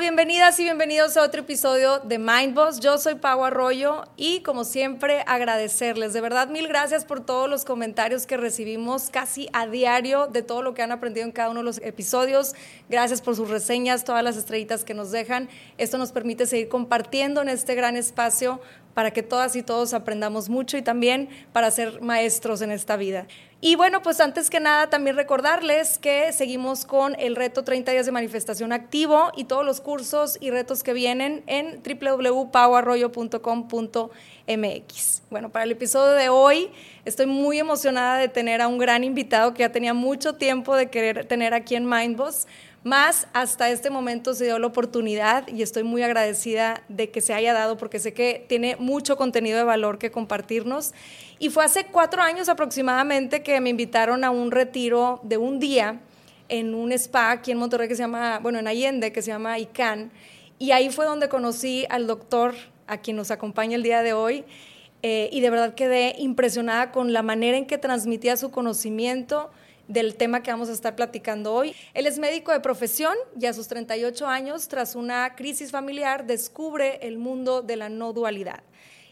Bienvenidas y bienvenidos a otro episodio de Mindboss. Yo soy Pau Arroyo y como siempre agradecerles. De verdad, mil gracias por todos los comentarios que recibimos casi a diario de todo lo que han aprendido en cada uno de los episodios. Gracias por sus reseñas, todas las estrellitas que nos dejan. Esto nos permite seguir compartiendo en este gran espacio para que todas y todos aprendamos mucho y también para ser maestros en esta vida. Y bueno, pues antes que nada también recordarles que seguimos con el reto 30 días de manifestación activo y todos los cursos y retos que vienen en www.pauarroyo.com.mx. Bueno, para el episodio de hoy estoy muy emocionada de tener a un gran invitado que ya tenía mucho tiempo de querer tener aquí en Mindboss más hasta este momento se dio la oportunidad y estoy muy agradecida de que se haya dado porque sé que tiene mucho contenido de valor que compartirnos. Y fue hace cuatro años aproximadamente que me invitaron a un retiro de un día en un spa aquí en Monterrey que se llama, bueno, en Allende, que se llama ICANN. Y ahí fue donde conocí al doctor, a quien nos acompaña el día de hoy. Eh, y de verdad quedé impresionada con la manera en que transmitía su conocimiento, del tema que vamos a estar platicando hoy. Él es médico de profesión y a sus 38 años, tras una crisis familiar, descubre el mundo de la no dualidad.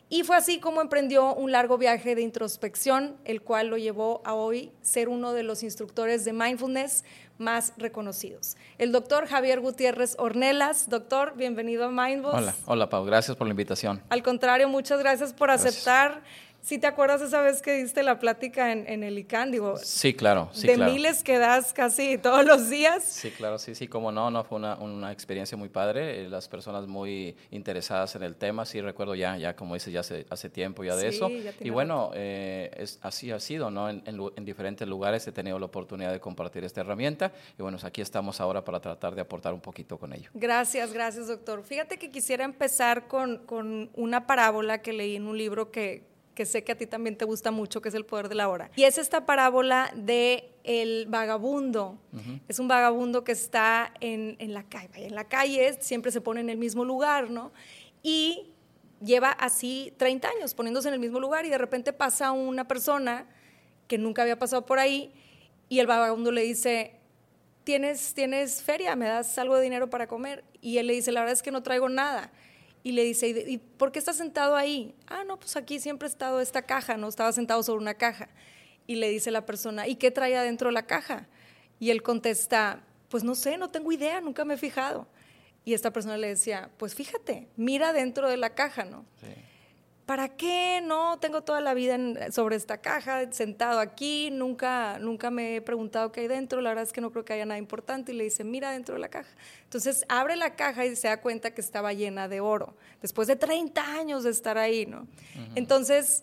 Y fue así como emprendió un largo viaje de introspección, el cual lo llevó a hoy ser uno de los instructores de mindfulness más reconocidos. El doctor Javier Gutiérrez Ornelas. Doctor, bienvenido a Mindfulness. Hola, hola Pau, gracias por la invitación. Al contrario, muchas gracias por aceptar. ¿Sí te acuerdas esa vez que diste la plática en, el ICANN? Digo, sí, claro. Sí, de miles que das casi todos los días. Sí, claro, sí, sí, como no, no, fue una, una experiencia muy padre. Eh, las personas muy interesadas en el tema, sí recuerdo ya, ya como dices, ya hace, hace tiempo ya de eso. y bueno, eh, es, así ha sido, ¿no? En, en, diferentes lugares he tenido la oportunidad de compartir esta herramienta y bueno, aquí estamos ahora para tratar de aportar un poquito con ello. Gracias, gracias, doctor. Fíjate que quisiera empezar con, con una parábola que leí en un libro que que sé que a ti también te gusta mucho, que es el poder de la hora. Y es esta parábola de el vagabundo. Es un vagabundo que está en, en la calle. En la calle siempre se pone en el mismo lugar, ¿no? Y lleva así 30 años poniéndose en el mismo lugar y de repente pasa una persona que nunca había pasado por ahí y el vagabundo le dice, ¿tienes, tienes feria? ¿Me das algo de dinero para comer? Y él le dice, la verdad es que no traigo nada y le dice, ¿y por qué estás sentado ahí? Ah, no, pues aquí siempre he estado esta caja, ¿no? Estaba sentado sobre una caja. Y le dice la persona, ¿y qué trae adentro la caja? Y él contesta, pues no sé, no tengo idea, nunca me he fijado. Y esta persona le decía, pues fíjate, mira dentro de la caja, ¿no? Sí. ¿Para qué no tengo toda la vida sobre esta caja, sentado aquí, nunca, nunca me he preguntado qué hay dentro, la verdad es que no creo que haya nada importante, y le dice, mira dentro de la caja. Entonces abre la caja y se da cuenta que estaba llena de oro, después de 30 años de estar ahí, ¿no? Entonces,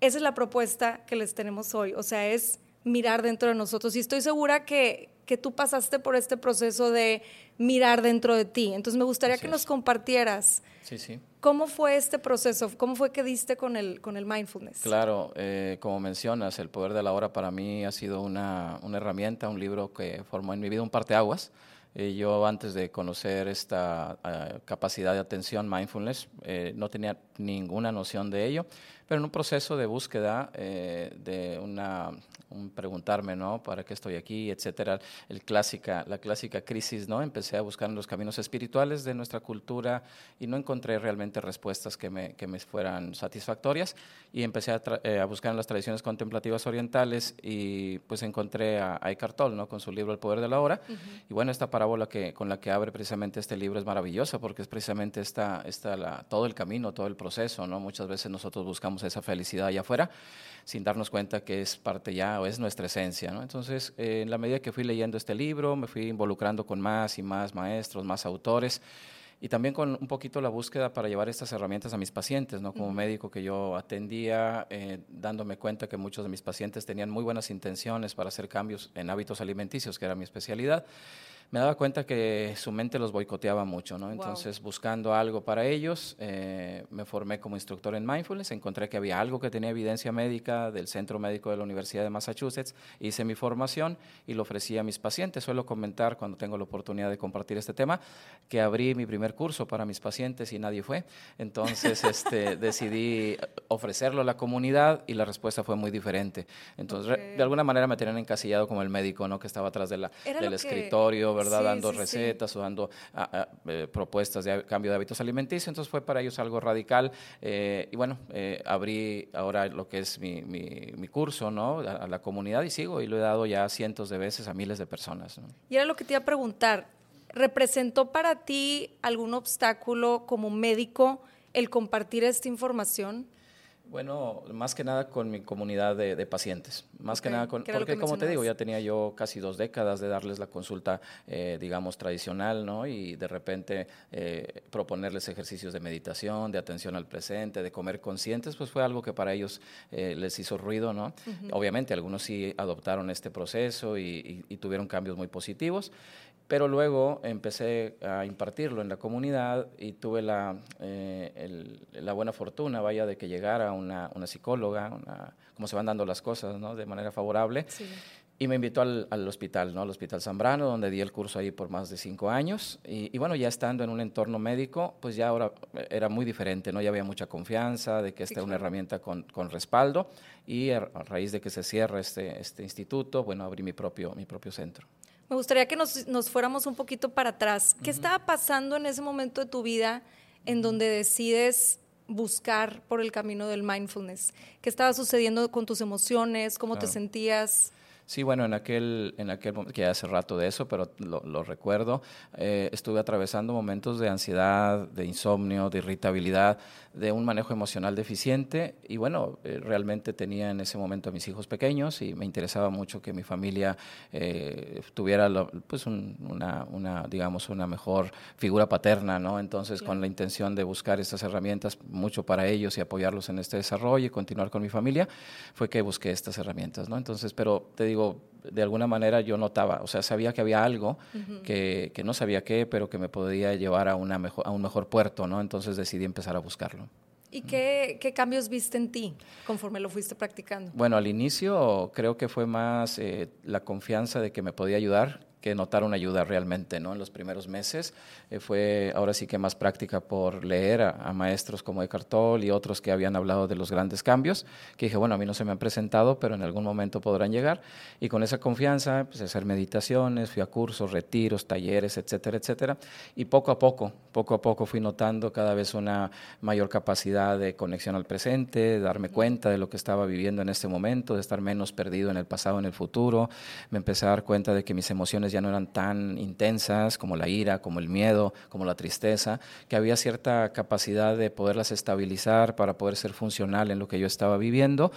esa es la propuesta que les tenemos hoy, o sea, es mirar dentro de nosotros. Y estoy segura que, que tú pasaste por este proceso de mirar dentro de ti. Entonces me gustaría que nos compartieras. Sí, sí. ¿Cómo fue este proceso? ¿Cómo fue que diste con el, con el mindfulness? Claro, eh, como mencionas, El Poder de la Hora para mí ha sido una, una herramienta, un libro que formó en mi vida un parteaguas. Eh, yo antes de conocer esta eh, capacidad de atención, mindfulness, eh, no tenía ninguna noción de ello, pero en un proceso de búsqueda, de una un preguntarme, ¿no? ¿Para qué estoy aquí? Etcétera. El clásica, la clásica crisis, ¿no? Empecé a buscar en los caminos espirituales de nuestra cultura y no encontré realmente respuestas que me, que me fueran satisfactorias y empecé a, eh, a, buscar en las tradiciones contemplativas orientales y pues encontré a, Eckhart Tolle, ¿no? Con su libro El Poder de la Hora. Y bueno, esta parábola que, con la que abre precisamente este libro es maravillosa porque es precisamente esta, esta la, todo el camino, todo el proceso, ¿no? Muchas veces nosotros buscamos esa felicidad allá afuera sin darnos cuenta que es parte ya o es nuestra esencia. ¿no? Entonces, eh, en la medida que fui leyendo este libro, me fui involucrando con más y más maestros, más autores, y también con un poquito la búsqueda para llevar estas herramientas a mis pacientes, ¿no? Como médico que yo atendía, eh, dándome cuenta que muchos de mis pacientes tenían muy buenas intenciones para hacer cambios en hábitos alimenticios, que era mi especialidad me daba cuenta que su mente los boicoteaba mucho, ¿no? Entonces, buscando algo para ellos, eh, me formé como instructor en mindfulness, encontré que había algo que tenía evidencia médica del Centro Médico de la Universidad de Massachusetts, hice mi formación y lo ofrecí a mis pacientes. Suelo comentar cuando tengo la oportunidad de compartir este tema, que abrí mi primer curso para mis pacientes y nadie fue. Entonces, este, decidí ofrecerlo a la comunidad y la respuesta fue muy diferente. Entonces, de alguna manera me tenían encasillado como el médico, ¿no? Que estaba atrás de la, del escritorio, ¿verdad? dando recetas o dando ah, ah, eh, propuestas de cambio de hábitos alimenticios. Entonces fue para ellos algo radical. Eh, y bueno, eh, abrí ahora lo que es mi, mi, curso, ¿no? A, la comunidad y sigo y lo he dado ya cientos de veces a miles de personas. Y era lo que te iba a preguntar. ¿Representó para ti algún obstáculo como médico el compartir esta información? Bueno, más que nada con mi comunidad de, pacientes. Más que nada con, porque como te digo, ya tenía yo casi dos décadas de darles la consulta, eh, digamos, tradicional, ¿no? Y de repente eh, proponerles ejercicios de meditación, de atención al presente, de comer conscientes, pues fue algo que para ellos eh, les hizo ruido, ¿no? Obviamente algunos sí adoptaron este proceso y, y tuvieron cambios muy positivos. Pero luego empecé a impartirlo en la comunidad y tuve la, eh, la buena fortuna, vaya, de que llegara una, una psicóloga, una, como se van dando las cosas, ¿no? De manera favorable. Y me invitó al, al, hospital, ¿no? Al Hospital Zambrano, donde di el curso ahí por más de cinco años. Y, bueno, ya estando en un entorno médico, pues ya ahora era muy diferente, ¿no? Ya había mucha confianza de que esta es una herramienta con, con, respaldo. Y a, raíz de que se cierra este, este instituto, bueno, abrí mi propio, mi propio centro. Me gustaría que nos, fuéramos un poquito para atrás. ¿Qué estaba pasando en ese momento de tu vida en donde decides buscar por el camino del mindfulness? ¿Qué estaba sucediendo con tus emociones? ¿Cómo te sentías? Sí, bueno, en aquel, en aquel momento, que hace rato de eso, pero lo, recuerdo, eh, estuve atravesando momentos de ansiedad, de insomnio, de irritabilidad, de un manejo emocional deficiente y bueno, eh, realmente tenía en ese momento a mis hijos pequeños y me interesaba mucho que mi familia eh, tuviera pues una, una, digamos, una mejor figura paterna, ¿no? Entonces, con la intención de buscar estas herramientas mucho para ellos y apoyarlos en este desarrollo y continuar con mi familia, fue que busqué estas herramientas, ¿no? Entonces, pero te digo, de alguna manera yo notaba, o sea, sabía que había algo que, que, no sabía qué, pero que me podía llevar a, una mejor, a un mejor puerto, ¿no? Entonces decidí empezar a buscarlo. ¿Y qué, qué, cambios viste en ti conforme lo fuiste practicando? Bueno, al inicio creo que fue más eh, la confianza de que me podía ayudar que notar una ayuda realmente, ¿no? En los primeros meses eh, fue ahora sí que más práctica por leer a, maestros como Eckhart Tolle y otros que habían hablado de los grandes cambios, que dije, bueno, a mí no se me han presentado, pero en algún momento podrán llegar. Y con esa confianza a hacer meditaciones, fui a cursos, retiros, talleres, etcétera, etcétera. Y poco a poco, poco a poco fui notando cada vez una mayor capacidad de conexión al presente, de darme cuenta de lo que estaba viviendo en este momento, de estar menos perdido en el pasado, en el futuro. Me empecé a dar cuenta de que mis emociones ya no eran tan intensas como la ira, como el miedo, como la tristeza, que había cierta capacidad de poderlas estabilizar para poder ser funcional en lo que yo estaba viviendo.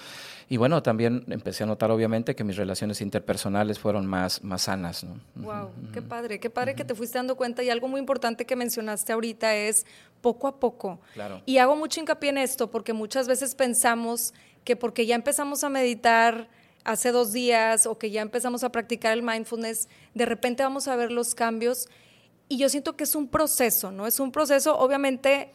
Y bueno, también empecé a notar obviamente que mis relaciones interpersonales fueron más, más sanas. Wow, qué padre, qué padre que te fuiste dando cuenta y algo muy importante que mencionaste ahorita es poco a poco. Claro. Y hago mucho hincapié en esto porque muchas veces pensamos que porque ya empezamos a meditar, hace dos días o que ya empezamos a practicar el mindfulness, de repente vamos a ver los cambios. Y yo siento que es un proceso, ¿no? Es un proceso, obviamente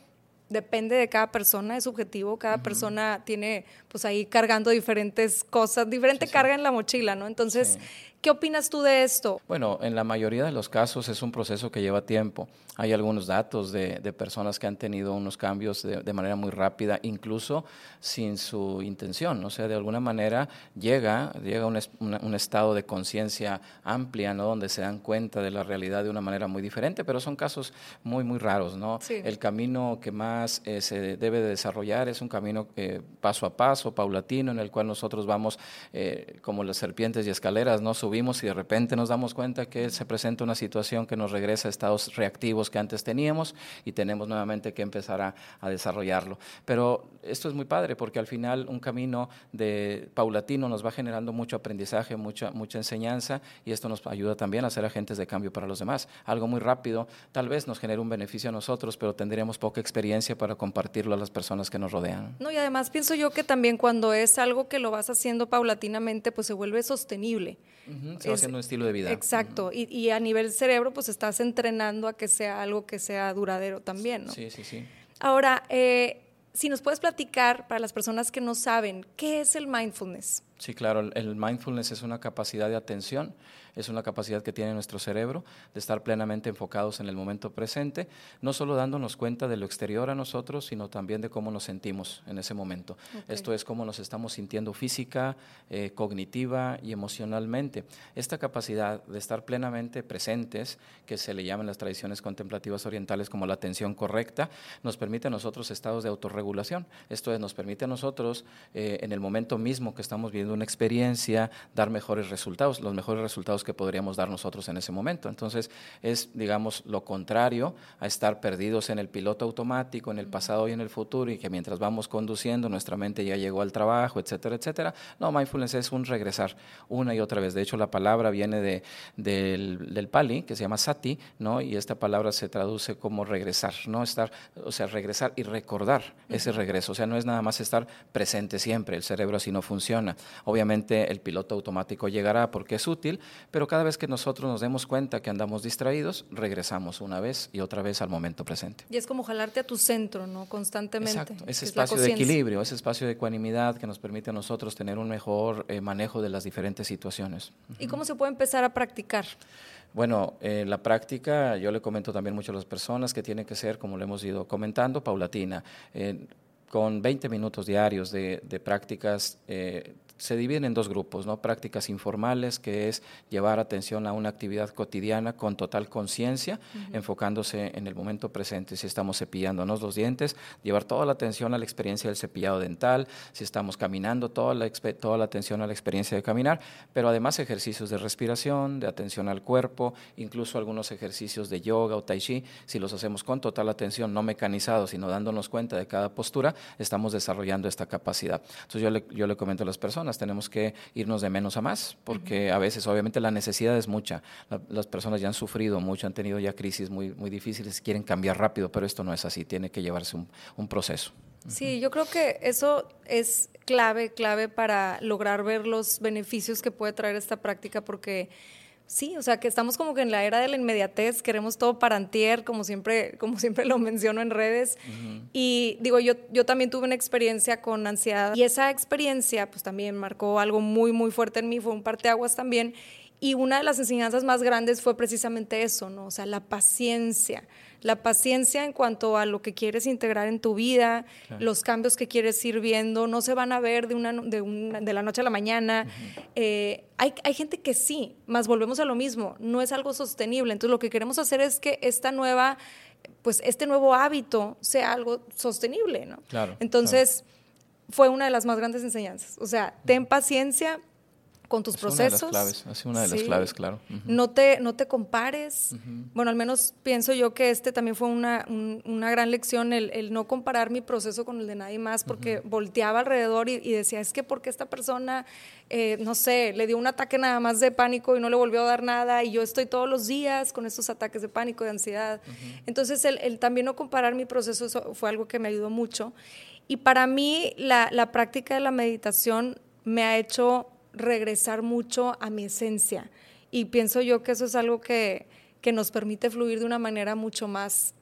depende de cada persona, es subjetivo, cada persona tiene pues ahí cargando diferentes cosas, diferente carga en la mochila, ¿no? Entonces, ¿qué opinas tú de esto? Bueno, en la mayoría de los casos es un proceso que lleva tiempo. Hay algunos datos de, personas que han tenido unos cambios de, manera muy rápida, incluso sin su intención. O sea, de alguna manera llega, llega un, un estado de conciencia amplia, ¿no? Donde se dan cuenta de la realidad de una manera muy diferente, pero son casos muy, muy raros, ¿no? El camino que más eh, se debe de desarrollar es un camino eh, paso a paso, paulatino, en el cual nosotros vamos eh, como las serpientes y escaleras, ¿no? Subimos y de repente nos damos cuenta que se presenta una situación que nos regresa a estados reactivos que antes teníamos y tenemos nuevamente que empezar a, desarrollarlo. Pero esto es muy padre porque al final un camino de paulatino nos va generando mucho aprendizaje, mucha, mucha enseñanza y esto nos ayuda también a ser agentes de cambio para los demás. Algo muy rápido tal vez nos genere un beneficio a nosotros, pero tendríamos poca experiencia para compartirlo a las personas que nos rodean. No, y además pienso yo que también cuando es algo que lo vas haciendo paulatinamente, pues se vuelve sostenible. Se va haciendo un estilo de vida. Exacto, y, y, a nivel cerebro, pues estás entrenando a que sea algo que sea duradero también, ¿no? Sí, sí, sí. Ahora, eh, si nos puedes platicar para las personas que no saben, ¿qué es el mindfulness? Sí, claro, el mindfulness es una capacidad de atención, es una capacidad que tiene nuestro cerebro de estar plenamente enfocados en el momento presente, no solo dándonos cuenta de lo exterior a nosotros, sino también de cómo nos sentimos en ese momento. Esto es cómo nos estamos sintiendo física, eh, cognitiva y emocionalmente. Esta capacidad de estar plenamente presentes, que se le llama en las tradiciones contemplativas orientales como la atención correcta, nos permite a nosotros estados de autorregulación. Esto es, nos permite a nosotros, eh, en el momento mismo que estamos viendo una experiencia, dar mejores resultados, los mejores resultados que podríamos dar nosotros en ese momento. Entonces, es, digamos, lo contrario a estar perdidos en el piloto automático, en el pasado y en el futuro, y que mientras vamos conduciendo, nuestra mente ya llegó al trabajo, etcétera, etcétera. No, mindfulness es un regresar una y otra vez. De hecho, la palabra viene de, del, del pali, que se llama sati, ¿no? Y esta palabra se traduce como regresar, ¿no? Estar, o sea, regresar y recordar ese regreso. O sea, no es nada más estar presente siempre, el cerebro así no funciona. Obviamente el piloto automático llegará porque es útil, pero cada vez que nosotros nos demos cuenta que andamos distraídos, regresamos una vez y otra vez al momento presente. Y es como jalarte a tu centro, ¿no? Constantemente. Exacto, ese espacio de equilibrio, ese espacio de ecuanimidad que nos permite a nosotros tener un mejor eh, manejo de las diferentes situaciones. ¿Y cómo se puede empezar a practicar? Bueno, eh, la práctica, yo le comento también mucho a las personas que tiene que ser, como le hemos ido comentando, paulatina. Eh, con 20 minutos diarios de, prácticas eh, se dividen en dos grupos, ¿no? Prácticas informales, que es llevar atención a una actividad cotidiana con total conciencia, enfocándose en el momento presente. Si estamos cepillándonos los dientes, llevar toda la atención a la experiencia del cepillado dental, si estamos caminando, toda la, toda la atención a la experiencia de caminar, pero además ejercicios de respiración, de atención al cuerpo, incluso algunos ejercicios de yoga o tai chi, si los hacemos con total atención, no mecanizados, sino dándonos cuenta de cada postura, estamos desarrollando esta capacidad. Entonces yo le, yo le comento a las personas, tenemos que irnos de menos a más, porque a veces obviamente la necesidad es mucha. las personas ya han sufrido mucho, han tenido ya crisis muy, muy difíciles, quieren cambiar rápido, pero esto no es así, tiene que llevarse un, un proceso. Sí, yo creo que eso es clave, clave para lograr ver los beneficios que puede traer esta práctica, porque Sí, o sea, que estamos como que en la era de la inmediatez, queremos todo para antier, como siempre, como siempre lo menciono en redes. Y digo, yo, yo también tuve una experiencia con ansiedad y esa experiencia pues también marcó algo muy, muy fuerte en mí, fue un parteaguas también. Y una de las enseñanzas más grandes fue precisamente eso, ¿no? O sea, la paciencia. La paciencia en cuanto a lo que quieres integrar en tu vida, los cambios que quieres ir viendo, no se van a ver de, una, de, una, de la noche a la mañana. Eh, hay, hay, gente que sí, más volvemos a lo mismo, no es algo sostenible. Entonces, lo que queremos hacer es que esta nueva, pues este nuevo hábito sea algo sostenible, ¿no? Claro. Entonces, fue una de las más grandes enseñanzas. O sea, ten paciencia, con tus procesos. Una de las claves, una de las claves, claro. no, te, no te compares. Bueno, al menos pienso yo que este también fue una, una gran lección, el, el, no comparar mi proceso con el de nadie más, porque volteaba alrededor y, decía, es que porque esta persona, eh, no sé, le dio un ataque nada más de pánico y no le volvió a dar nada, y yo estoy todos los días con estos ataques de pánico, de ansiedad. Entonces, el, el, también no comparar mi proceso eso fue algo que me ayudó mucho. Y para mí, la, la práctica de la meditación me ha hecho regresar mucho a mi esencia. Y pienso yo que eso es algo que, que nos permite fluir de una manera mucho más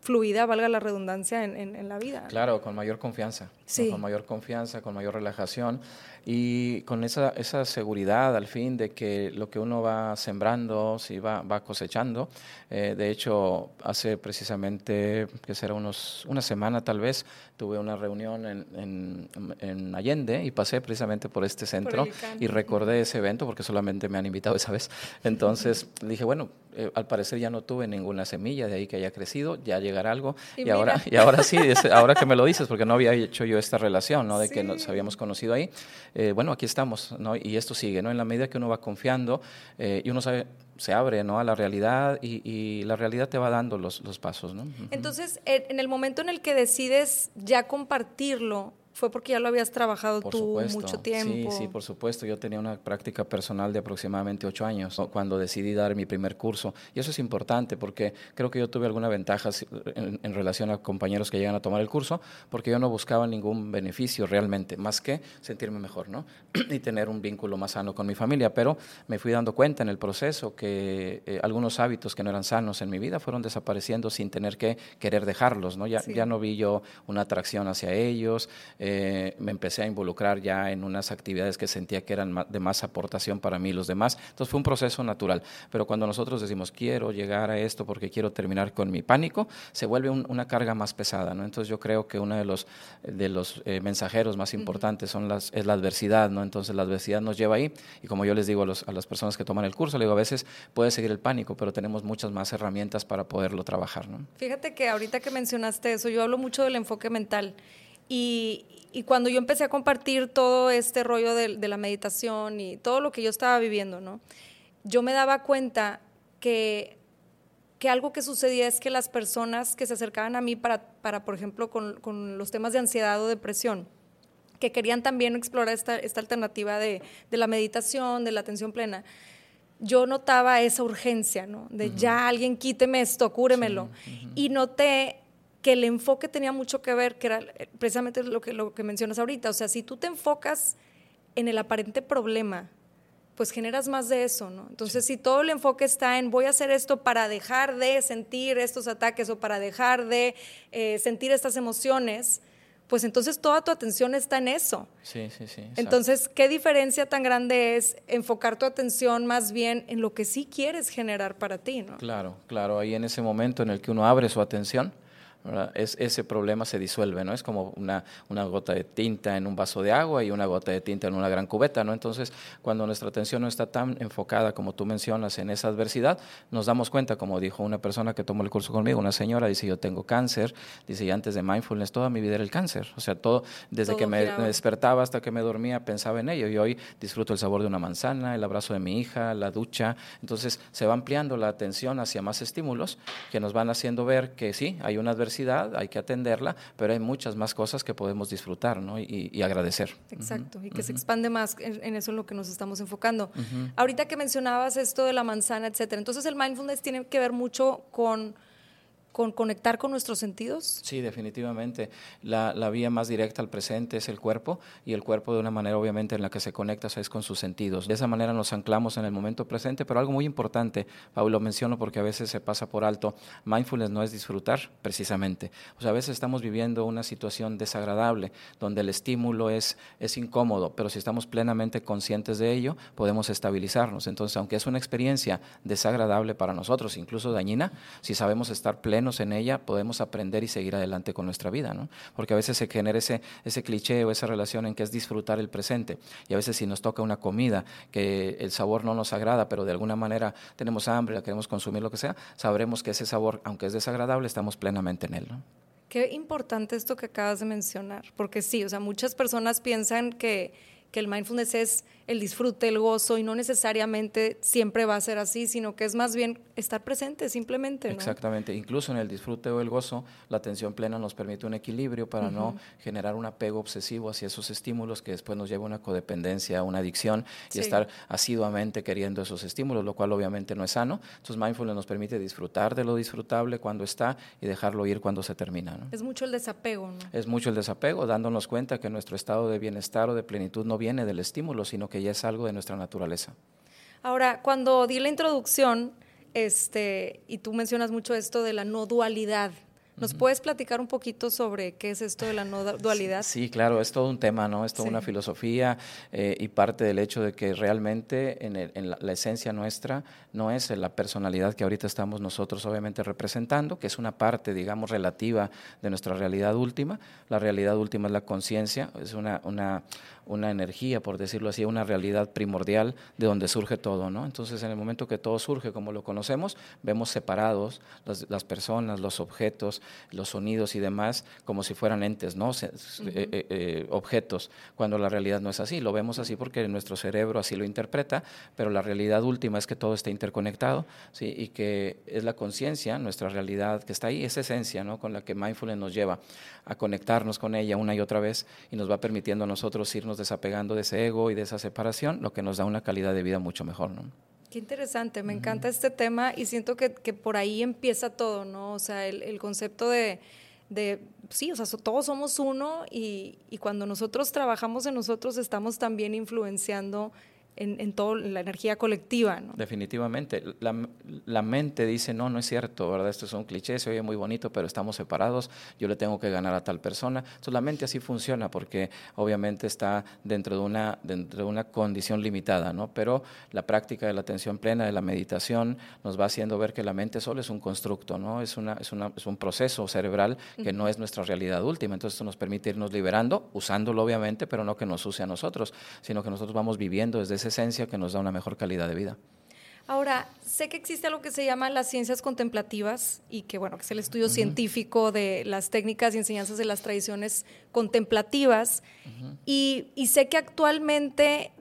fluida, valga la redundancia, en, en, la vida. Claro, con mayor confianza. Sí. Con mayor confianza, con mayor relajación y con esa, esa seguridad al fin de que lo que uno va sembrando, si va, va cosechando. Eh, de hecho, hace precisamente, que será unos, una semana tal vez, tuve una reunión en, en, Allende y pasé precisamente por este centro y recordé ese evento porque solamente me han invitado esa vez. Entonces dije, bueno, eh, al parecer ya no tuve ninguna semilla de ahí que haya crecido, ya llegará algo. Y, ahora, y ahora sí, ahora que me lo dices, porque no había hecho yo esta relación, ¿no? De que nos habíamos conocido ahí. Eh, bueno, aquí estamos, ¿no? Y esto sigue, ¿no? En la medida que uno va confiando eh, y uno sabe, se abre, ¿no? A la realidad y, la realidad te va dando los, los pasos, ¿no? Entonces, en el momento en el que decides ya compartirlo, fue porque ya lo habías trabajado tú mucho tiempo. Sí, sí, por supuesto. Yo tenía una práctica personal de aproximadamente ocho años cuando decidí dar mi primer curso. Y eso es importante porque creo que yo tuve alguna ventaja en, relación a compañeros que llegan a tomar el curso, porque yo no buscaba ningún beneficio realmente, más que sentirme mejor, ¿no? y tener un vínculo más sano con mi familia. Pero me fui dando cuenta en el proceso que eh, algunos hábitos que no eran sanos en mi vida fueron desapareciendo sin tener que querer dejarlos, ¿no? Ya, ya no vi yo una atracción hacia ellos. Eh, me empecé a involucrar ya en unas actividades que sentía que eran de más aportación para mí y los demás. Entonces fue un proceso natural. Pero cuando nosotros decimos, quiero llegar a esto porque quiero terminar con mi pánico, se vuelve una carga más pesada. ¿no? Entonces yo creo que uno de los, de los eh, mensajeros más importantes son las, es la adversidad. ¿no? Entonces la adversidad nos lleva ahí. Y como yo les digo a, los, a las personas que toman el curso, le digo, a veces puede seguir el pánico, pero tenemos muchas más herramientas para poderlo trabajar. ¿no? Fíjate que ahorita que mencionaste eso, yo hablo mucho del enfoque mental. Y, y cuando yo empecé a compartir todo este rollo de, la meditación y todo lo que yo estaba viviendo, ¿no? Yo me daba cuenta que, que algo que sucedía es que las personas que se acercaban a mí para, para por ejemplo, con, con los temas de ansiedad o depresión, que querían también explorar esta, esta alternativa de, de, la meditación, de la atención plena, yo notaba esa urgencia, ¿no? De ya alguien quíteme esto, cúremelo. Y noté que el enfoque tenía mucho que ver, que era eh, precisamente lo que, lo que mencionas ahorita. O sea, si tú te enfocas en el aparente problema, pues generas más de eso, ¿no? Entonces, si todo el enfoque está en voy a hacer esto para dejar de sentir estos ataques o para dejar de eh, sentir estas emociones, pues entonces toda tu atención está en eso. Sí, sí, sí. Entonces, ¿qué diferencia tan grande es enfocar tu atención más bien en lo que sí quieres generar para ti, ¿no? Claro, claro, ahí en ese momento en el que uno abre su atención, es, ese problema se disuelve, ¿no? Es como una, una, gota de tinta en un vaso de agua y una gota de tinta en una gran cubeta, ¿no? Entonces, cuando nuestra atención no está tan enfocada como tú mencionas en esa adversidad, nos damos cuenta, como dijo una persona que tomó el curso conmigo, una señora, dice, yo tengo cáncer, dice, y antes de mindfulness toda mi vida era el cáncer, o sea, todo, desde que me, despertaba hasta que me dormía pensaba en ello, y hoy disfruto el sabor de una manzana, el abrazo de mi hija, la ducha, entonces se va ampliando la atención hacia más estímulos que nos van haciendo ver que sí, hay una adversidad, hay que atenderla, pero hay muchas más cosas que podemos disfrutar y, agradecer. Exacto, y que se expande más en, eso en lo que nos estamos enfocando. Ahorita que mencionabas esto de la manzana, etcétera, entonces el mindfulness tiene que ver mucho con con conectar con nuestros sentidos? Sí, definitivamente. La, vía más directa al presente es el cuerpo y el cuerpo de una manera obviamente en la que se conecta es con sus sentidos. De esa manera nos anclamos en el momento presente, pero algo muy importante, Pablo, menciono porque a veces se pasa por alto, mindfulness no es disfrutar precisamente. O sea, a veces estamos viviendo una situación desagradable donde el estímulo es, es incómodo, pero si estamos plenamente conscientes de ello, podemos estabilizarnos. Entonces, aunque es una experiencia desagradable para nosotros, incluso dañina, si sabemos estar plenos en ella, podemos aprender y seguir adelante con nuestra vida, ¿no? Porque a veces se genera ese, ese cliché o esa relación en que es disfrutar el presente. Y a veces si nos toca una comida que el sabor no nos agrada, pero de alguna manera tenemos hambre, la queremos consumir, lo que sea, sabremos que ese sabor, aunque es desagradable, estamos plenamente en él, ¿no? Qué importante esto que acabas de mencionar, porque sí, o sea, muchas personas piensan que, que el mindfulness es el disfrute, el gozo, y no necesariamente siempre va a ser así, sino que es más bien estar presente simplemente. Exactamente, incluso en el disfrute o el gozo, la atención plena nos permite un equilibrio para no generar un apego obsesivo hacia esos estímulos que después nos lleva a una codependencia, a una adicción y estar asiduamente queriendo esos estímulos, lo cual obviamente no es sano. Entonces mindfulness nos permite disfrutar de lo disfrutable cuando está y dejarlo ir cuando se termina. ¿no? Es mucho el desapego. ¿no? Es mucho el desapego, dándonos cuenta que nuestro estado de bienestar o de plenitud no viene del estímulo, sino que ya es algo de nuestra naturaleza. Ahora, cuando di la introducción, este, y tú mencionas mucho esto de la no dualidad, ¿Nos puedes platicar un poquito sobre qué es esto de la no dualidad? Sí, claro, es todo un tema, ¿no? Es toda una filosofía eh, y parte del hecho de que realmente en, la, esencia nuestra no es la personalidad que ahorita estamos nosotros obviamente representando, que es una parte, digamos, relativa de nuestra realidad última. La realidad última es la conciencia, es una, una, una energía, por decirlo así, una realidad primordial de donde surge todo, ¿no? Entonces, en el momento que todo surge como lo conocemos, vemos separados las, las personas, los objetos, los sonidos y demás como si fueran entes, ¿no? Eh, eh, objetos, cuando la realidad no es así. Lo vemos así porque nuestro cerebro así lo interpreta, pero la realidad última es que todo está interconectado ¿sí? y que es la conciencia, nuestra realidad que está ahí, esa esencia ¿no? con la que mindfulness nos lleva a conectarnos con ella una y otra vez y nos va permitiendo a nosotros irnos desapegando de ese ego y de esa separación, lo que nos da una calidad de vida mucho mejor. ¿no? Qué interesante, me encanta este tema y siento que, por ahí empieza todo, ¿no? O sea, el, concepto de, de, sí, o sea, todos somos uno y, y, cuando nosotros trabajamos en nosotros estamos también influenciando en, en toda la energía colectiva. Definitivamente. La, la, mente dice, no, no es cierto, ¿verdad? Esto es un cliché, se oye muy bonito, pero estamos separados, yo le tengo que ganar a tal persona. Entonces la mente así funciona porque obviamente está dentro de una, dentro de una condición limitada, ¿no? Pero la práctica de la atención plena, de la meditación, nos va haciendo ver que la mente solo es un constructo, ¿no? Es, una, es, una, es un proceso cerebral que no es nuestra realidad última. Entonces esto nos permite irnos liberando, usándolo obviamente, pero no que nos use a nosotros, sino que nosotros vamos viviendo desde ese esencia que nos da una mejor calidad de vida. Ahora, sé que existe algo que se llama las ciencias contemplativas y que, bueno, que es el estudio científico de las técnicas y enseñanzas de las tradiciones contemplativas. y, y, sé que actualmente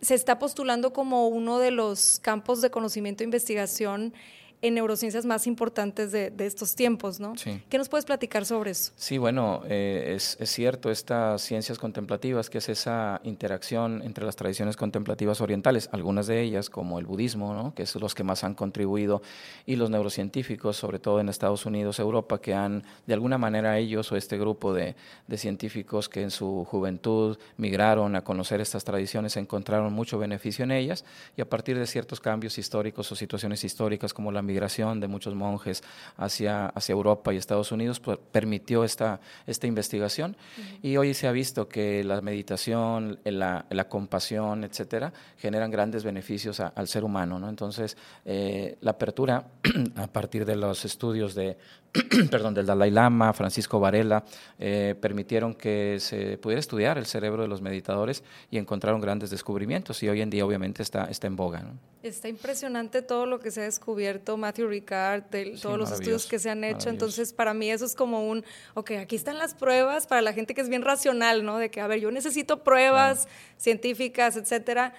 se está postulando como uno de los campos de conocimiento e investigación en neurociencias más importantes de, estos tiempos, ¿no? Sí. ¿Qué nos puedes platicar sobre eso? Sí, bueno, eh, es, cierto, estas ciencias contemplativas, que es esa interacción entre las tradiciones contemplativas orientales, algunas de ellas, como el budismo, ¿no? que es los que más han contribuido, y los neurocientíficos, sobre todo en Estados Unidos, Europa, que han, de alguna manera ellos o este grupo de, de científicos que en su juventud migraron a conocer estas tradiciones, encontraron mucho beneficio en ellas, y a partir de ciertos cambios históricos o situaciones históricas como la migración de muchos monjes hacia, hacia Europa y Estados Unidos pues, permitió esta, esta investigación. Y hoy se ha visto que la meditación, la, la compasión, etcétera, generan grandes beneficios al ser humano. ¿no? Entonces, eh, la apertura a partir de los estudios de, perdón, del Dalai Lama, Francisco Varela, eh, permitieron que se pudiera estudiar el cerebro de los meditadores y encontraron grandes descubrimientos. Y hoy en día, obviamente, está, está en boga. Está impresionante todo lo que se ha descubierto, Matthew Ricard, todos los estudios que se han hecho. Entonces, para mí eso es como un, ok, aquí están las pruebas para la gente que es bien racional, ¿no? De que, a ver, yo necesito pruebas científicas, etcétera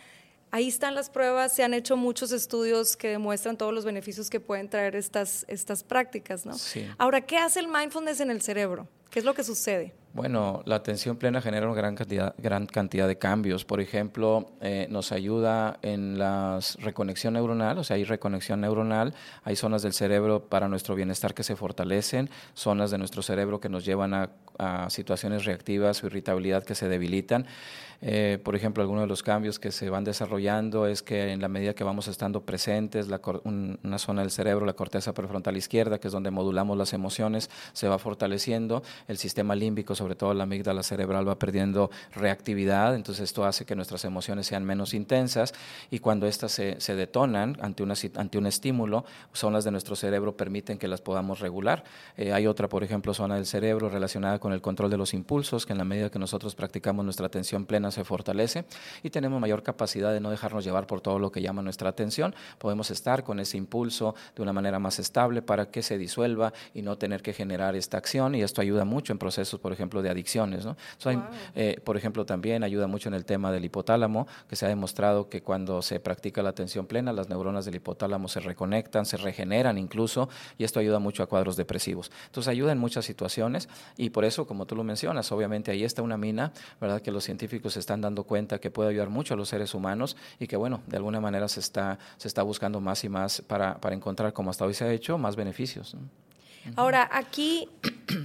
Ahí están las pruebas, se han hecho muchos estudios que demuestran todos los beneficios que pueden traer estas, estas prácticas, ¿no? Ahora, ¿qué hace el mindfulness en el cerebro? ¿Qué es lo que sucede? Bueno, la atención plena genera una gran cantidad, gran cantidad de cambios. Por ejemplo, eh, nos ayuda en la reconexión neuronal, o sea, hay reconexión neuronal, hay zonas del cerebro para nuestro bienestar que se fortalecen, zonas de nuestro cerebro que nos llevan a, situaciones reactivas o irritabilidad que se debilitan. Eh, por ejemplo, algunos de los cambios que se van desarrollando es que en la medida que vamos estando presentes, la, una zona del cerebro, la corteza prefrontal izquierda, que es donde modulamos las emociones, se va fortaleciendo, el sistema límbico, sobre todo la amígdala cerebral, va perdiendo reactividad, entonces esto hace que nuestras emociones sean menos intensas y cuando éstas se, se detonan ante, una, ante un estímulo, zonas de nuestro cerebro permiten que las podamos regular. Eh, hay otra, por ejemplo, zona del cerebro relacionada con el control de los impulsos, que en la medida que nosotros practicamos nuestra atención plena, se fortalece y tenemos mayor capacidad de no dejarnos llevar por todo lo que llama nuestra atención. Podemos estar con ese impulso de una manera más estable para que se disuelva y no tener que generar esta acción y esto ayuda mucho en procesos, por ejemplo, de adicciones. ¿no? Eh, por ejemplo, también ayuda mucho en el tema del hipotálamo, que se ha demostrado que cuando se practica la atención plena, las neuronas del hipotálamo se reconectan, se regeneran incluso y esto ayuda mucho a cuadros depresivos. Entonces ayuda en muchas situaciones y por eso, como tú lo mencionas, obviamente ahí está una mina, ¿verdad? Que los científicos están dando cuenta que puede ayudar mucho a los seres humanos y que, bueno, de alguna manera se está, se está buscando más y más para, para encontrar, como hasta hoy se ha hecho, más beneficios. Ahora, aquí,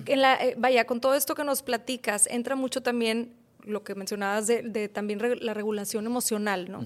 en la, eh, vaya, con todo esto que nos platicas, entra mucho también lo que mencionabas de, también la regulación emocional, ¿no?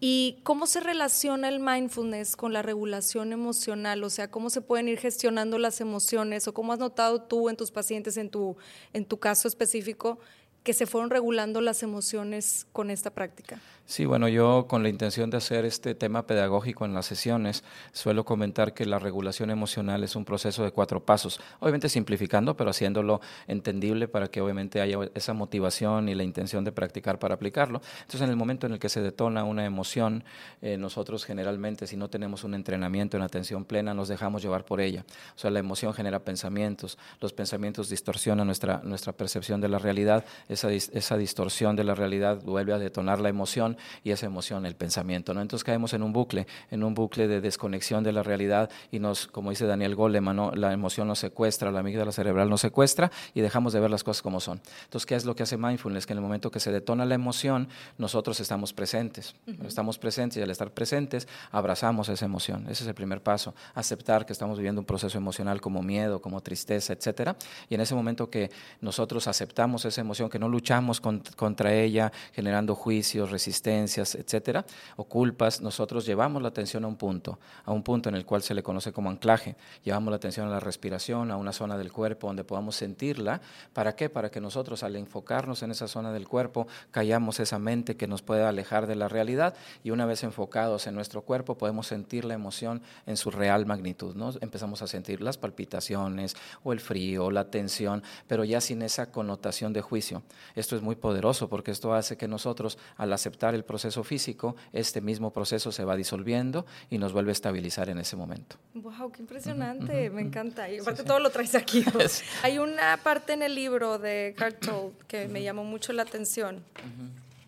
Y cómo se relaciona el mindfulness con la regulación emocional, o sea, cómo se pueden ir gestionando las emociones o cómo has notado tú en tus pacientes, en tu, en tu caso específico, que se fueron regulando las emociones con esta práctica? Sí, bueno, yo con la intención de hacer este tema pedagógico en las sesiones, suelo comentar que la regulación emocional es un proceso de cuatro pasos, obviamente simplificando, pero haciéndolo entendible para que obviamente haya esa motivación y la intención de practicar para aplicarlo. Entonces, en el momento en el que se detona una emoción, eh, nosotros generalmente, si no tenemos un entrenamiento en atención plena, nos dejamos llevar por ella. O sea, la emoción genera pensamientos, los pensamientos distorsionan nuestra, nuestra percepción de la realidad, esa, esa distorsión de la realidad vuelve a detonar la emoción y esa emoción, el pensamiento. ¿no? Entonces caemos en un bucle, en un bucle de desconexión de la realidad y nos, como dice Daniel Goleman, la emoción nos secuestra, la amígdala cerebral nos secuestra y dejamos de ver las cosas como son. Entonces, ¿qué es lo que hace mindfulness? Que en el momento que se detona la emoción, nosotros estamos presentes. Estamos presentes y al estar presentes, abrazamos esa emoción. Ese es el primer paso. Aceptar que estamos viviendo un proceso emocional como miedo, como tristeza, etcétera. Y en ese momento que nosotros aceptamos esa emoción, que no luchamos contra ella, generando juicios, resistencia, etcétera, o culpas, nosotros llevamos la atención a un punto, a un punto en el cual se le conoce como anclaje. Llevamos la atención a la respiración, a una zona del cuerpo donde podamos sentirla. ¿Para qué? Para que nosotros al enfocarnos en esa zona del cuerpo, callamos esa mente que nos puede alejar de la realidad y una vez enfocados en nuestro cuerpo podemos sentir la emoción en su real magnitud. ¿no? Empezamos a sentir las palpitaciones o el frío, la tensión, pero ya sin esa connotación de juicio. Esto es muy poderoso porque esto hace que nosotros al aceptar el proceso físico, este mismo proceso se va disolviendo y nos vuelve a estabilizar en ese momento. ¡Wow! ¡Qué impresionante! Me encanta. Y aparte todo lo traes aquí. Hay una parte en el libro de Cartold que me llamó mucho la atención.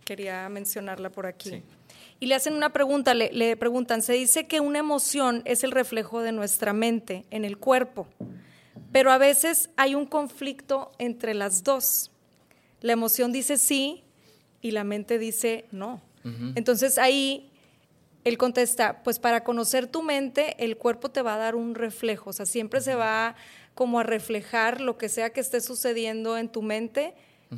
Quería mencionarla por aquí. Y le hacen una pregunta, le, le preguntan, se dice que una emoción es el reflejo de nuestra mente en el cuerpo, pero a veces hay un conflicto entre las dos. La emoción dice sí, y la mente dice no. Entonces ahí él contesta, pues para conocer tu mente, el cuerpo te va a dar un reflejo, o sea, siempre se va como a reflejar lo que sea que esté sucediendo en tu mente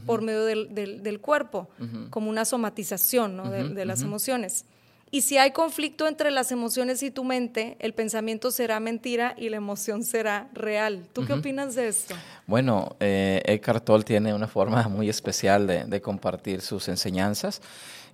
por medio del, cuerpo, como una somatización de, las emociones. Y si hay conflicto entre las emociones y tu mente, el pensamiento será mentira y la emoción será real. ¿Tú qué opinas de esto? Bueno, eh, Eckhart Tolle tiene una forma muy especial de, compartir sus enseñanzas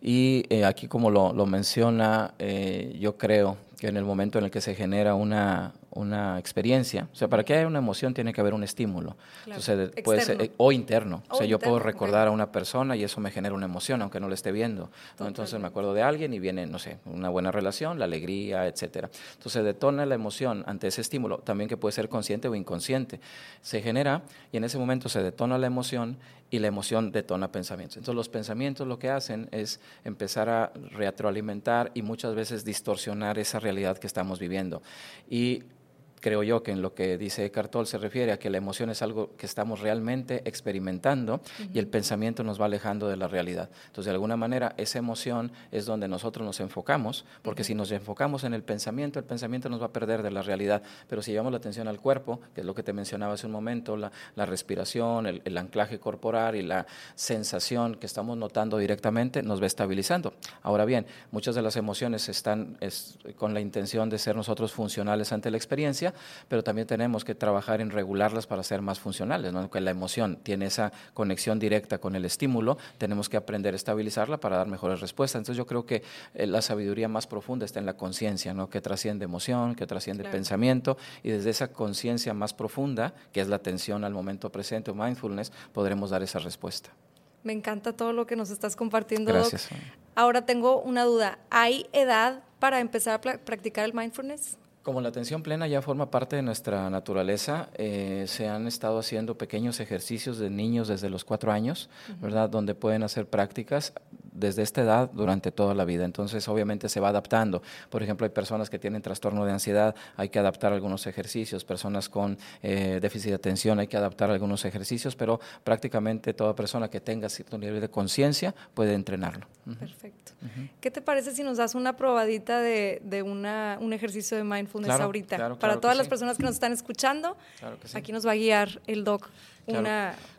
y eh, aquí como lo, menciona, eh, yo creo que en el momento en el que se genera una, una experiencia. O sea, para que haya una emoción tiene que haber un estímulo. Entonces, puede ser, eh, o interno. O, sea, yo puedo recordar a una persona y eso me genera una emoción, aunque no la esté viendo. Entonces me acuerdo de alguien y viene, no sé, una buena relación, la alegría, etcétera. Entonces detona la emoción ante ese estímulo, también que puede ser consciente o inconsciente. Se genera y en ese momento se detona la emoción y la emoción detona pensamientos. Entonces los pensamientos lo que hacen es empezar a retroalimentar y muchas veces distorsionar esa realidad que estamos viviendo. Y creo yo que en lo que dice Cartol se refiere a que la emoción es algo que estamos realmente experimentando y el pensamiento nos va alejando de la realidad. Entonces, de alguna manera, esa emoción es donde nosotros nos enfocamos, porque si nos enfocamos en el pensamiento, el pensamiento nos va a perder de la realidad. Pero si llevamos la atención al cuerpo, que es lo que te mencionaba hace un momento, la, respiración, el, anclaje corporal y la sensación que estamos notando directamente, nos va estabilizando. Ahora bien, muchas de las emociones están con la intención de ser nosotros funcionales ante la experiencia, pero también tenemos que trabajar en regularlas para ser más funcionales, ¿no? que la emoción tiene esa conexión directa con el estímulo, tenemos que aprender a estabilizarla para dar mejores respuestas. Entonces yo creo que eh, la sabiduría más profunda está en la conciencia, ¿no? que trasciende emoción, que trasciende pensamiento, y desde esa conciencia más profunda, que es la atención al momento presente o mindfulness, podremos dar esa respuesta. Me encanta todo lo que nos estás compartiendo. Gracias. Ahora tengo una duda. ¿Hay edad para empezar a practicar el mindfulness? Como la atención plena ya forma parte de nuestra naturaleza, eh, se han estado haciendo pequeños ejercicios de niños desde los cuatro años, ¿verdad? Donde pueden hacer prácticas desde esta edad durante toda la vida. Entonces, obviamente se va adaptando. Por ejemplo, hay personas que tienen trastorno de ansiedad, hay que adaptar algunos ejercicios. Personas con eh, déficit de atención, hay que adaptar algunos ejercicios, pero prácticamente toda persona que tenga cierto nivel de conciencia puede entrenarlo. Perfecto. ¿Qué te parece si nos das una probadita de, una, un ejercicio de mindfulness ahorita? Para todas las personas que nos están escuchando, aquí nos va a guiar el doc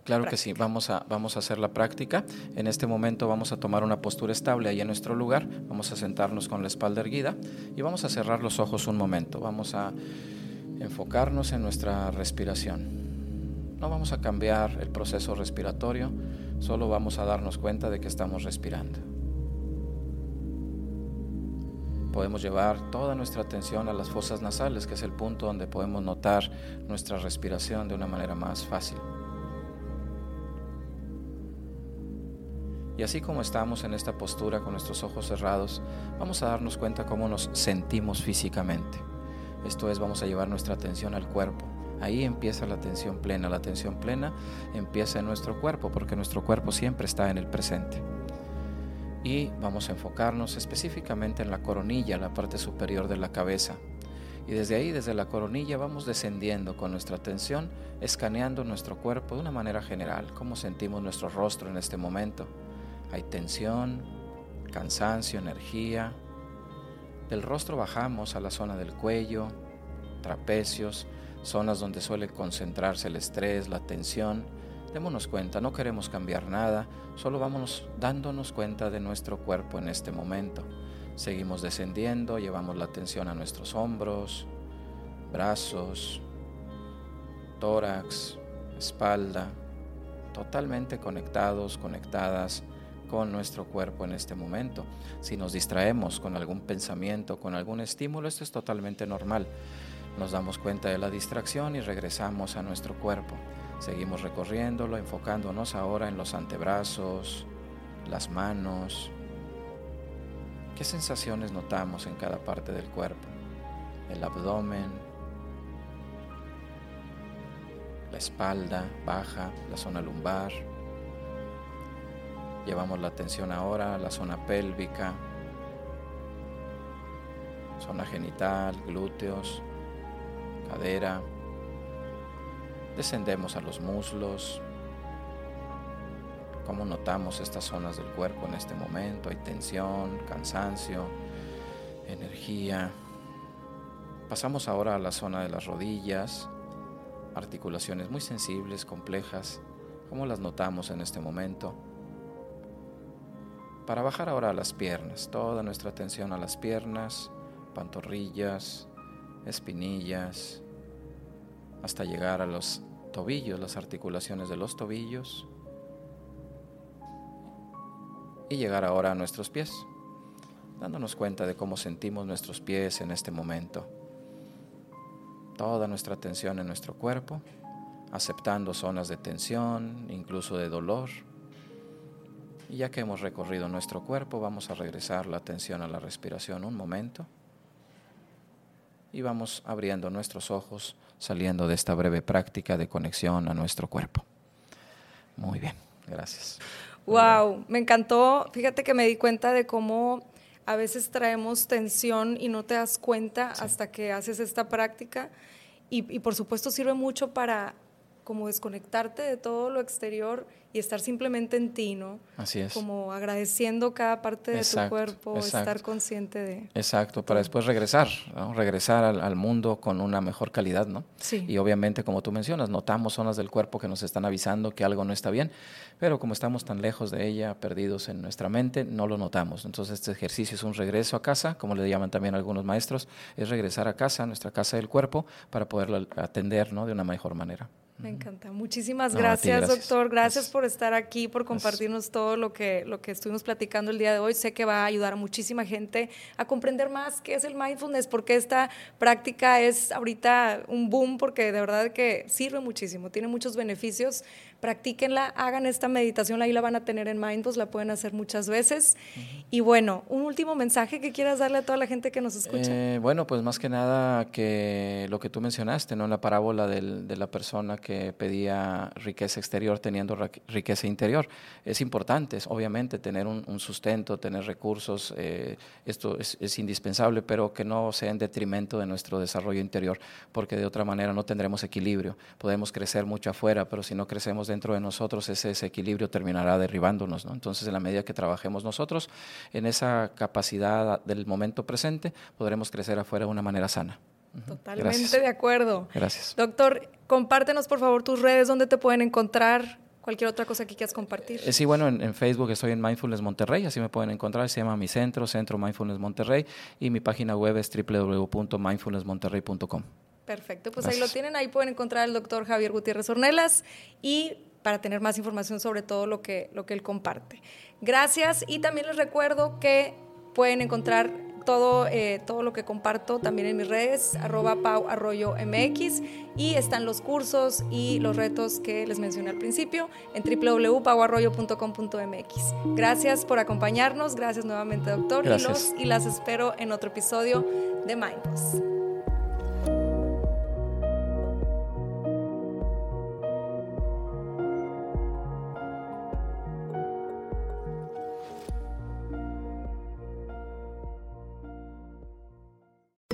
Claro, que sí, vamos a, vamos a hacer la práctica. En este momento vamos a tomar una postura estable ahí en nuestro lugar, vamos a sentarnos con la espalda erguida y vamos a cerrar los ojos un momento. Vamos a enfocarnos en nuestra respiración. No vamos a cambiar el proceso respiratorio, solo vamos a darnos cuenta de que estamos respirando. Podemos llevar toda nuestra atención a las fosas nasales, que es el punto donde podemos notar nuestra respiración de una manera más fácil. Y así como estamos en esta postura con nuestros ojos cerrados, vamos a darnos cuenta cómo nos sentimos físicamente. Esto es, vamos a llevar nuestra atención al cuerpo. Ahí empieza la atención plena. La atención plena empieza en nuestro cuerpo porque nuestro cuerpo siempre está en el presente. Y vamos a enfocarnos específicamente en la coronilla, la parte superior de la cabeza. Y desde ahí, desde la coronilla, vamos descendiendo con nuestra atención, escaneando nuestro cuerpo de una manera general, cómo sentimos nuestro rostro en este momento. Hay tensión, cansancio, energía. Del rostro bajamos a la zona del cuello, trapecios, zonas donde suele concentrarse el estrés, la tensión. Démonos cuenta, no queremos cambiar nada, solo vamos dándonos cuenta de nuestro cuerpo en este momento. Seguimos descendiendo, llevamos la atención a nuestros hombros, brazos, tórax, espalda, totalmente conectados, conectadas con nuestro cuerpo en este momento. Si nos distraemos con algún pensamiento, con algún estímulo, esto es totalmente normal. Nos damos cuenta de la distracción y regresamos a nuestro cuerpo. Seguimos recorriéndolo, enfocándonos ahora en los antebrazos, las manos. ¿Qué sensaciones notamos en cada parte del cuerpo? El abdomen, la espalda baja, la zona lumbar. Llevamos la atención ahora a la zona pélvica, zona genital, glúteos, cadera. Descendemos a los muslos. ¿Cómo notamos estas zonas del cuerpo en este momento? Hay tensión, cansancio, energía. Pasamos ahora a la zona de las rodillas, articulaciones muy sensibles, complejas. ¿Cómo las notamos en este momento? Para bajar ahora a las piernas, toda nuestra atención a las piernas, pantorrillas, espinillas, hasta llegar a los tobillos, las articulaciones de los tobillos, y llegar ahora a nuestros pies, dándonos cuenta de cómo sentimos nuestros pies en este momento. Toda nuestra atención en nuestro cuerpo, aceptando zonas de tensión, incluso de dolor. Y ya que hemos recorrido nuestro cuerpo, vamos a regresar la atención a la respiración un momento y vamos abriendo nuestros ojos, saliendo de esta breve práctica de conexión a nuestro cuerpo. Muy bien, gracias. Wow, me encantó. Fíjate que me di cuenta de cómo a veces traemos tensión y no te das cuenta hasta que haces esta práctica. Y, y por supuesto sirve mucho para como desconectarte de todo lo exterior y estar simplemente en ti, ¿no? Así es. Como agradeciendo cada parte de tu cuerpo, estar consciente de... Exacto, para después regresar, ¿no? regresar al, mundo con una mejor calidad, ¿no? Sí. Y obviamente, como tú mencionas, notamos zonas del cuerpo que nos están avisando que algo no está bien, pero como estamos tan lejos de ella, perdidos en nuestra mente, no lo notamos. Entonces, este ejercicio es un regreso a casa, como le llaman también algunos maestros, es regresar a casa, a nuestra casa del cuerpo, para poderlo atender, ¿no? De una mejor manera. Me encanta. Muchísimas gracias, doctor. Gracias, por estar aquí, por compartirnos todo lo que, lo que estuvimos platicando el día de hoy. Sé que va a ayudar a muchísima gente a comprender más qué es el mindfulness, porque esta práctica es ahorita un boom, porque de verdad que sirve muchísimo, tiene muchos beneficios. Practíquenla, hagan esta meditación, ahí la van a tener en Mindfulness, la pueden hacer muchas veces. Y bueno, un último mensaje que quieras darle a toda la gente que nos escucha. Eh, bueno, pues más que nada que lo que tú mencionaste, ¿no? La parábola del, de la persona que pedía riqueza exterior teniendo riqueza interior. Es importante, obviamente, tener un, sustento, tener recursos, eh, esto es, indispensable, pero que no sea en detrimento de nuestro desarrollo interior, porque de otra manera no tendremos equilibrio. Podemos crecer mucho afuera, pero si no crecemos dentro de nosotros, ese desequilibrio terminará derribándonos. Entonces, en la medida que trabajemos nosotros en esa capacidad del momento presente, podremos crecer afuera de una manera sana. Totalmente de acuerdo. Gracias. Doctor, compártenos por favor tus redes, donde te pueden encontrar, cualquier otra cosa que quieras compartir. Eh, sí, bueno, en, Facebook estoy en Mindfulness Monterrey, así me pueden encontrar, se llama mi centro, Centro Mindfulness Monterrey, y mi página web es www.mindfulnessmonterrey.com. Perfecto, pues ahí lo tienen, ahí pueden encontrar al doctor Javier Gutiérrez Ornelas y para tener más información sobre todo lo que, lo que él comparte. Gracias y también les recuerdo que pueden encontrar todo, eh, todo lo que comparto también en mis redes, arroba Pau Arroyo MX, y están los cursos y los retos que les mencioné al principio en www.pauarroyo.com.mx. Gracias por acompañarnos, gracias nuevamente doctor, y, los, y las espero en otro episodio de Mindboss.